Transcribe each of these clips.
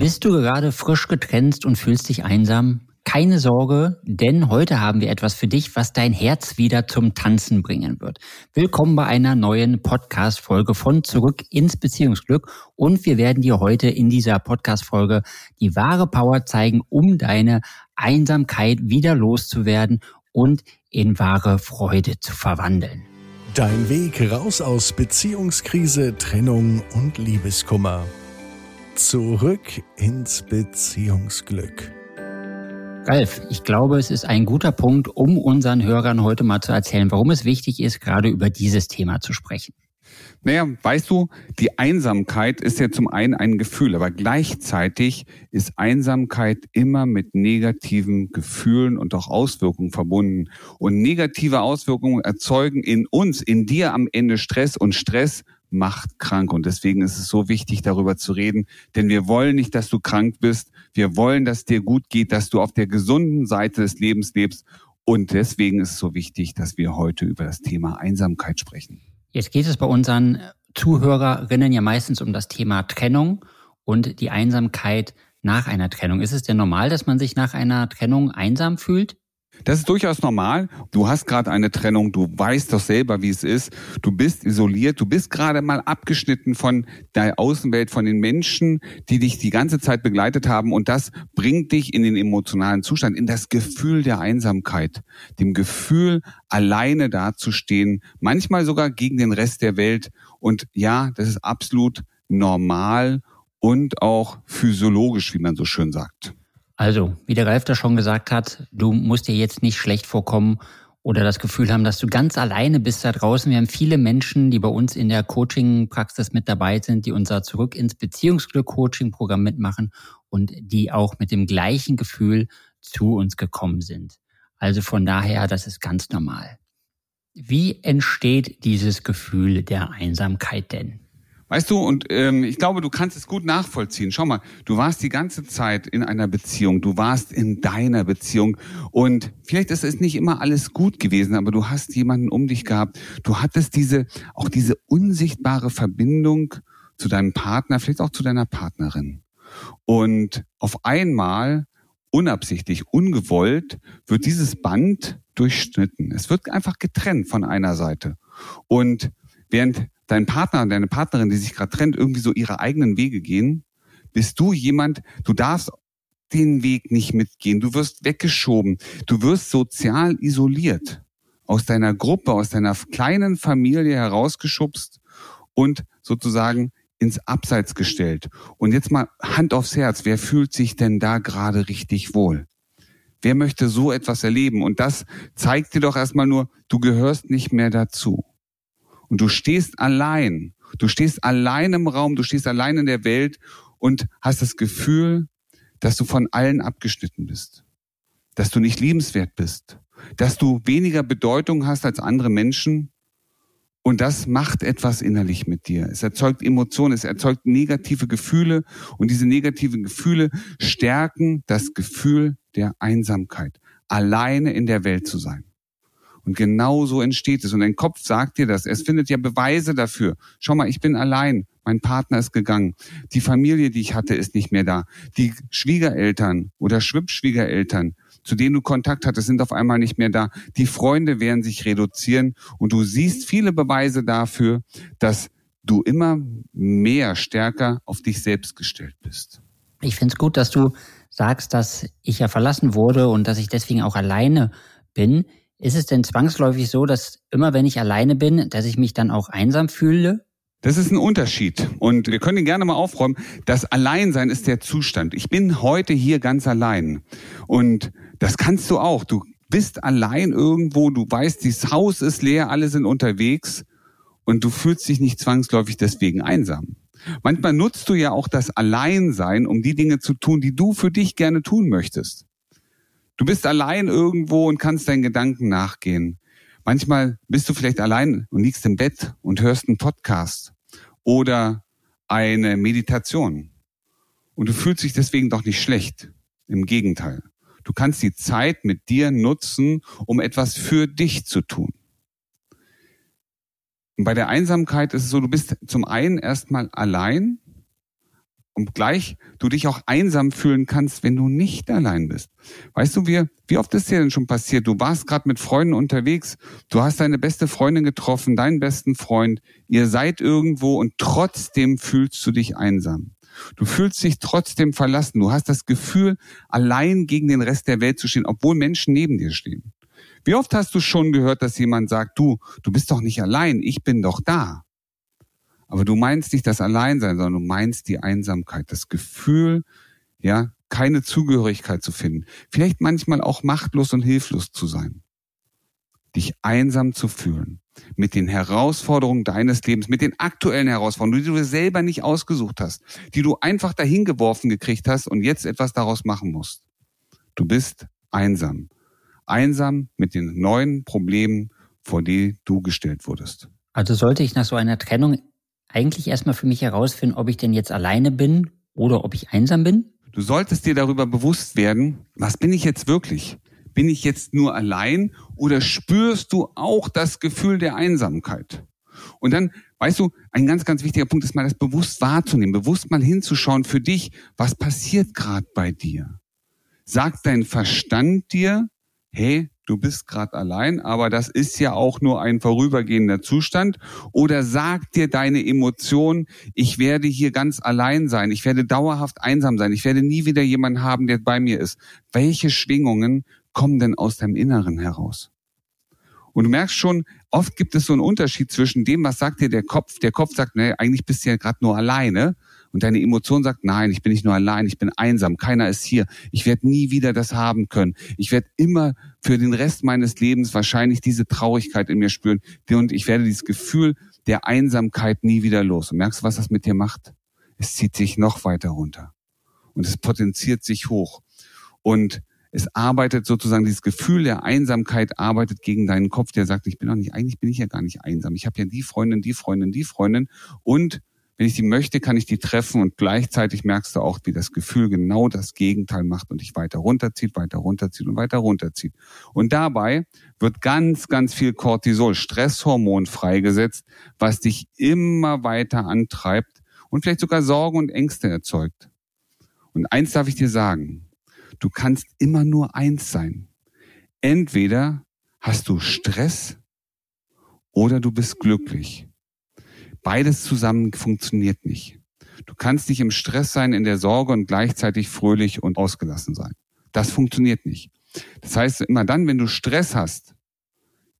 Bist du gerade frisch getrennt und fühlst dich einsam? Keine Sorge, denn heute haben wir etwas für dich, was dein Herz wieder zum Tanzen bringen wird. Willkommen bei einer neuen Podcast-Folge von Zurück ins Beziehungsglück. Und wir werden dir heute in dieser Podcast-Folge die wahre Power zeigen, um deine Einsamkeit wieder loszuwerden und in wahre Freude zu verwandeln. Dein Weg raus aus Beziehungskrise, Trennung und Liebeskummer. Zurück ins Beziehungsglück. Ralf, ich glaube, es ist ein guter Punkt, um unseren Hörern heute mal zu erzählen, warum es wichtig ist, gerade über dieses Thema zu sprechen. Naja, weißt du, die Einsamkeit ist ja zum einen ein Gefühl, aber gleichzeitig ist Einsamkeit immer mit negativen Gefühlen und auch Auswirkungen verbunden. Und negative Auswirkungen erzeugen in uns, in dir am Ende Stress und Stress macht krank. Und deswegen ist es so wichtig, darüber zu reden. Denn wir wollen nicht, dass du krank bist. Wir wollen, dass dir gut geht, dass du auf der gesunden Seite des Lebens lebst. Und deswegen ist es so wichtig, dass wir heute über das Thema Einsamkeit sprechen. Jetzt geht es bei unseren Zuhörerinnen ja meistens um das Thema Trennung und die Einsamkeit nach einer Trennung. Ist es denn normal, dass man sich nach einer Trennung einsam fühlt? Das ist durchaus normal. Du hast gerade eine Trennung, du weißt doch selber, wie es ist. Du bist isoliert, du bist gerade mal abgeschnitten von der Außenwelt, von den Menschen, die dich die ganze Zeit begleitet haben. Und das bringt dich in den emotionalen Zustand, in das Gefühl der Einsamkeit, dem Gefühl, alleine dazustehen, manchmal sogar gegen den Rest der Welt. Und ja, das ist absolut normal und auch physiologisch, wie man so schön sagt. Also, wie der Ralf da schon gesagt hat, du musst dir jetzt nicht schlecht vorkommen oder das Gefühl haben, dass du ganz alleine bist da draußen. Wir haben viele Menschen, die bei uns in der Coaching-Praxis mit dabei sind, die unser Zurück ins Beziehungsglück-Coaching-Programm mitmachen und die auch mit dem gleichen Gefühl zu uns gekommen sind. Also von daher, das ist ganz normal. Wie entsteht dieses Gefühl der Einsamkeit denn? Weißt du, und ähm, ich glaube, du kannst es gut nachvollziehen. Schau mal, du warst die ganze Zeit in einer Beziehung, du warst in deiner Beziehung und vielleicht ist es nicht immer alles gut gewesen, aber du hast jemanden um dich gehabt. Du hattest diese, auch diese unsichtbare Verbindung zu deinem Partner, vielleicht auch zu deiner Partnerin. Und auf einmal, unabsichtlich, ungewollt, wird dieses Band durchschnitten. Es wird einfach getrennt von einer Seite. Und während dein Partner, deine Partnerin, die sich gerade trennt, irgendwie so ihre eigenen Wege gehen, bist du jemand, du darfst den Weg nicht mitgehen. Du wirst weggeschoben. Du wirst sozial isoliert. Aus deiner Gruppe, aus deiner kleinen Familie herausgeschubst und sozusagen ins Abseits gestellt. Und jetzt mal Hand aufs Herz. Wer fühlt sich denn da gerade richtig wohl? Wer möchte so etwas erleben? Und das zeigt dir doch erstmal nur, du gehörst nicht mehr dazu und du stehst allein. Du stehst allein im Raum, du stehst allein in der Welt und hast das Gefühl, dass du von allen abgeschnitten bist, dass du nicht liebenswert bist, dass du weniger Bedeutung hast als andere Menschen. Und das macht etwas innerlich mit dir. Es erzeugt Emotionen, es erzeugt negative Gefühle und diese negativen Gefühle stärken das Gefühl der Einsamkeit, alleine in der Welt zu sein. Und genau so entsteht es. Und dein Kopf sagt dir das. Es findet ja Beweise dafür. Schau mal, ich bin allein. Mein Partner ist gegangen. Die Familie, die ich hatte, ist nicht mehr da. Die Schwiegereltern oder Schwibschwiegereltern, zu denen du Kontakt hattest, sind auf einmal nicht mehr da. Die Freunde werden sich reduzieren. Und du siehst viele Beweise dafür, dass du immer mehr stärker auf dich selbst gestellt bist. Ich finde es gut, dass du sagst, dass ich ja verlassen wurde und dass ich deswegen auch alleine bin. Ist es denn zwangsläufig so, dass immer wenn ich alleine bin, dass ich mich dann auch einsam fühle? Das ist ein Unterschied. Und wir können ihn gerne mal aufräumen. Das Alleinsein ist der Zustand. Ich bin heute hier ganz allein. Und das kannst du auch. Du bist allein irgendwo, du weißt, dieses Haus ist leer, alle sind unterwegs und du fühlst dich nicht zwangsläufig deswegen einsam. Manchmal nutzt du ja auch das Alleinsein, um die Dinge zu tun, die du für dich gerne tun möchtest. Du bist allein irgendwo und kannst deinen Gedanken nachgehen. Manchmal bist du vielleicht allein und liegst im Bett und hörst einen Podcast oder eine Meditation. Und du fühlst dich deswegen doch nicht schlecht. Im Gegenteil. Du kannst die Zeit mit dir nutzen, um etwas für dich zu tun. Und bei der Einsamkeit ist es so, du bist zum einen erstmal allein obgleich du dich auch einsam fühlen kannst, wenn du nicht allein bist. Weißt du, wie, wie oft ist dir denn schon passiert? Du warst gerade mit Freunden unterwegs, du hast deine beste Freundin getroffen, deinen besten Freund, ihr seid irgendwo und trotzdem fühlst du dich einsam. Du fühlst dich trotzdem verlassen. Du hast das Gefühl, allein gegen den Rest der Welt zu stehen, obwohl Menschen neben dir stehen. Wie oft hast du schon gehört, dass jemand sagt, du, du bist doch nicht allein, ich bin doch da. Aber du meinst nicht das Alleinsein, sondern du meinst die Einsamkeit, das Gefühl, ja, keine Zugehörigkeit zu finden. Vielleicht manchmal auch machtlos und hilflos zu sein. Dich einsam zu fühlen. Mit den Herausforderungen deines Lebens, mit den aktuellen Herausforderungen, die du selber nicht ausgesucht hast, die du einfach dahin geworfen gekriegt hast und jetzt etwas daraus machen musst. Du bist einsam. Einsam mit den neuen Problemen, vor die du gestellt wurdest. Also sollte ich nach so einer Trennung eigentlich erstmal für mich herausfinden, ob ich denn jetzt alleine bin oder ob ich einsam bin? Du solltest dir darüber bewusst werden, was bin ich jetzt wirklich? Bin ich jetzt nur allein oder spürst du auch das Gefühl der Einsamkeit? Und dann, weißt du, ein ganz, ganz wichtiger Punkt ist mal das bewusst wahrzunehmen, bewusst mal hinzuschauen für dich, was passiert gerade bei dir? Sagt dein Verstand dir, hey, du bist gerade allein, aber das ist ja auch nur ein vorübergehender Zustand? Oder sagt dir deine Emotion, ich werde hier ganz allein sein, ich werde dauerhaft einsam sein, ich werde nie wieder jemanden haben, der bei mir ist? Welche Schwingungen kommen denn aus deinem Inneren heraus? Und du merkst schon, oft gibt es so einen Unterschied zwischen dem, was sagt dir der Kopf. Der Kopf sagt, nee, eigentlich bist du ja gerade nur alleine. Und deine Emotion sagt, nein, ich bin nicht nur allein, ich bin einsam, keiner ist hier. Ich werde nie wieder das haben können. Ich werde immer für den Rest meines Lebens wahrscheinlich diese Traurigkeit in mir spüren. Und ich werde dieses Gefühl der Einsamkeit nie wieder los. Und merkst du, was das mit dir macht? Es zieht sich noch weiter runter. Und es potenziert sich hoch. Und es arbeitet sozusagen, dieses Gefühl der Einsamkeit arbeitet gegen deinen Kopf, der sagt, ich bin doch nicht, eigentlich bin ich ja gar nicht einsam. Ich habe ja die Freundin, die Freundin, die Freundin. Und wenn ich die möchte, kann ich die treffen und gleichzeitig merkst du auch, wie das Gefühl genau das Gegenteil macht und dich weiter runterzieht, weiter runterzieht und weiter runterzieht. Und dabei wird ganz, ganz viel Cortisol, Stresshormon freigesetzt, was dich immer weiter antreibt und vielleicht sogar Sorgen und Ängste erzeugt. Und eins darf ich dir sagen, du kannst immer nur eins sein. Entweder hast du Stress oder du bist glücklich. Beides zusammen funktioniert nicht. Du kannst nicht im Stress sein, in der Sorge und gleichzeitig fröhlich und ausgelassen sein. Das funktioniert nicht. Das heißt, immer dann, wenn du Stress hast,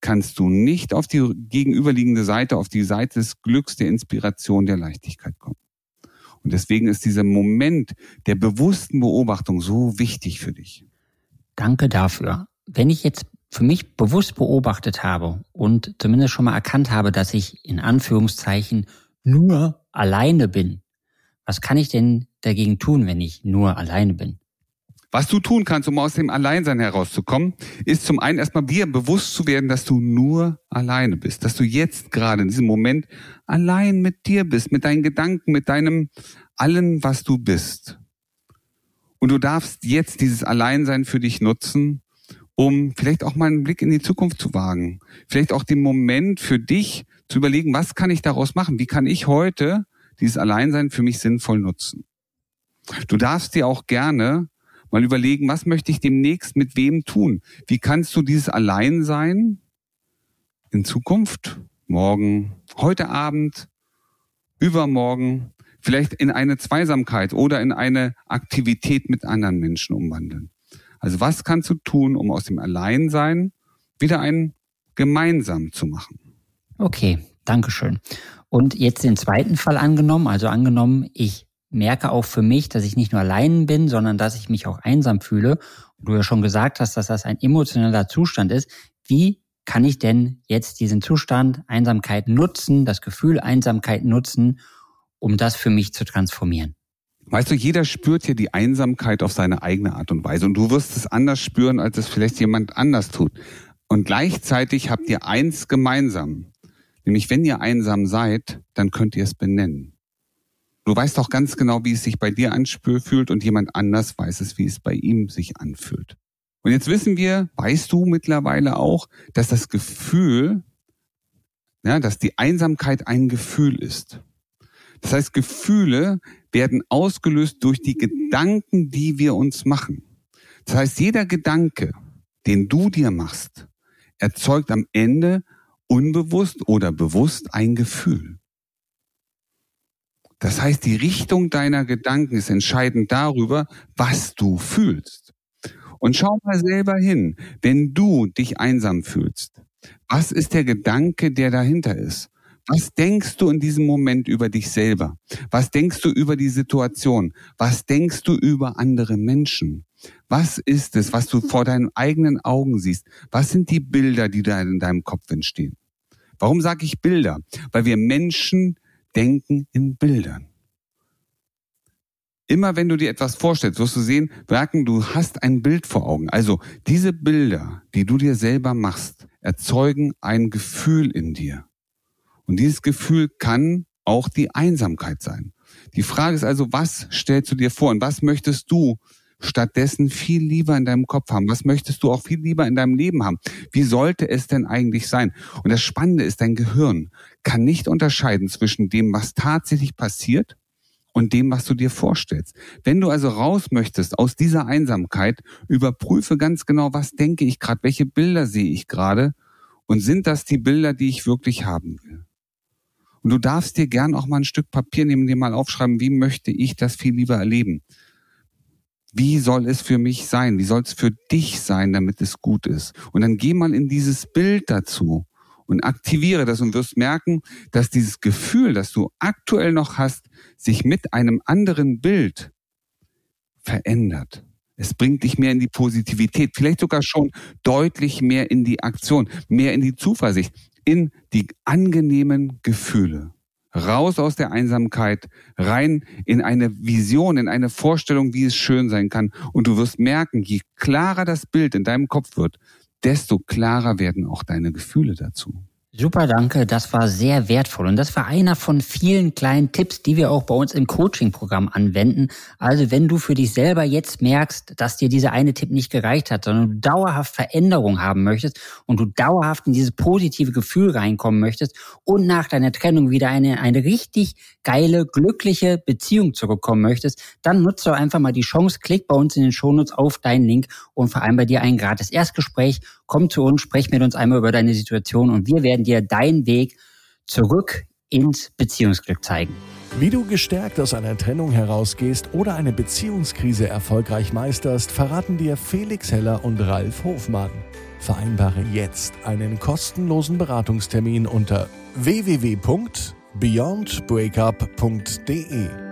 kannst du nicht auf die gegenüberliegende Seite, auf die Seite des Glücks, der Inspiration, der Leichtigkeit kommen. Und deswegen ist dieser Moment der bewussten Beobachtung so wichtig für dich. Danke dafür. Wenn ich jetzt für mich bewusst beobachtet habe und zumindest schon mal erkannt habe, dass ich in Anführungszeichen nur alleine bin, was kann ich denn dagegen tun, wenn ich nur alleine bin? Was du tun kannst, um aus dem Alleinsein herauszukommen, ist zum einen erstmal dir bewusst zu werden, dass du nur alleine bist, dass du jetzt gerade in diesem Moment allein mit dir bist, mit deinen Gedanken, mit deinem allen, was du bist. Und du darfst jetzt dieses Alleinsein für dich nutzen, um vielleicht auch mal einen Blick in die Zukunft zu wagen. Vielleicht auch den Moment für dich zu überlegen, was kann ich daraus machen? Wie kann ich heute dieses Alleinsein für mich sinnvoll nutzen? Du darfst dir auch gerne mal überlegen, was möchte ich demnächst mit wem tun? Wie kannst du dieses Alleinsein in Zukunft, morgen, heute Abend, übermorgen, vielleicht in eine Zweisamkeit oder in eine Aktivität mit anderen Menschen umwandeln? Also was kannst du tun, um aus dem Alleinsein wieder ein gemeinsam zu machen? Okay, Dankeschön. Und jetzt den zweiten Fall angenommen, also angenommen, ich merke auch für mich, dass ich nicht nur allein bin, sondern dass ich mich auch einsam fühle. Und du ja schon gesagt hast, dass das ein emotionaler Zustand ist. Wie kann ich denn jetzt diesen Zustand Einsamkeit nutzen, das Gefühl Einsamkeit nutzen, um das für mich zu transformieren? Weißt du, jeder spürt hier die Einsamkeit auf seine eigene Art und Weise und du wirst es anders spüren, als es vielleicht jemand anders tut. Und gleichzeitig habt ihr eins gemeinsam. Nämlich, wenn ihr einsam seid, dann könnt ihr es benennen. Du weißt auch ganz genau, wie es sich bei dir anfühlt und jemand anders weiß es, wie es bei ihm sich anfühlt. Und jetzt wissen wir, weißt du mittlerweile auch, dass das Gefühl, ja, dass die Einsamkeit ein Gefühl ist. Das heißt, Gefühle werden ausgelöst durch die Gedanken, die wir uns machen. Das heißt, jeder Gedanke, den du dir machst, erzeugt am Ende unbewusst oder bewusst ein Gefühl. Das heißt, die Richtung deiner Gedanken ist entscheidend darüber, was du fühlst. Und schau mal selber hin, wenn du dich einsam fühlst, was ist der Gedanke, der dahinter ist? Was denkst du in diesem Moment über dich selber? Was denkst du über die Situation? Was denkst du über andere Menschen? Was ist es, was du vor deinen eigenen Augen siehst? Was sind die Bilder, die da in deinem Kopf entstehen? Warum sage ich Bilder? Weil wir Menschen denken in Bildern. Immer wenn du dir etwas vorstellst, wirst du sehen, merken, du hast ein Bild vor Augen. Also diese Bilder, die du dir selber machst, erzeugen ein Gefühl in dir. Und dieses Gefühl kann auch die Einsamkeit sein. Die Frage ist also, was stellst du dir vor und was möchtest du stattdessen viel lieber in deinem Kopf haben? Was möchtest du auch viel lieber in deinem Leben haben? Wie sollte es denn eigentlich sein? Und das Spannende ist, dein Gehirn kann nicht unterscheiden zwischen dem, was tatsächlich passiert und dem, was du dir vorstellst. Wenn du also raus möchtest aus dieser Einsamkeit, überprüfe ganz genau, was denke ich gerade, welche Bilder sehe ich gerade und sind das die Bilder, die ich wirklich haben will? Und du darfst dir gern auch mal ein Stück Papier nehmen, dir mal aufschreiben, wie möchte ich das viel lieber erleben? Wie soll es für mich sein? Wie soll es für dich sein, damit es gut ist? Und dann geh mal in dieses Bild dazu und aktiviere das und wirst merken, dass dieses Gefühl, das du aktuell noch hast, sich mit einem anderen Bild verändert. Es bringt dich mehr in die Positivität, vielleicht sogar schon deutlich mehr in die Aktion, mehr in die Zuversicht in die angenehmen Gefühle. Raus aus der Einsamkeit, rein in eine Vision, in eine Vorstellung, wie es schön sein kann. Und du wirst merken, je klarer das Bild in deinem Kopf wird, desto klarer werden auch deine Gefühle dazu. Super, danke. Das war sehr wertvoll. Und das war einer von vielen kleinen Tipps, die wir auch bei uns im Coaching-Programm anwenden. Also wenn du für dich selber jetzt merkst, dass dir dieser eine Tipp nicht gereicht hat, sondern du dauerhaft Veränderung haben möchtest und du dauerhaft in dieses positive Gefühl reinkommen möchtest und nach deiner Trennung wieder eine, eine richtig geile, glückliche Beziehung zurückkommen möchtest, dann nutze doch einfach mal die Chance, klick bei uns in den Shownotes auf deinen Link und vereinbar dir ein gratis Erstgespräch. Komm zu uns, sprech mit uns einmal über deine Situation und wir werden dir deinen Weg zurück ins Beziehungsglück zeigen. Wie du gestärkt aus einer Trennung herausgehst oder eine Beziehungskrise erfolgreich meisterst, verraten dir Felix Heller und Ralf Hofmann. Vereinbare jetzt einen kostenlosen Beratungstermin unter www.beyondbreakup.de.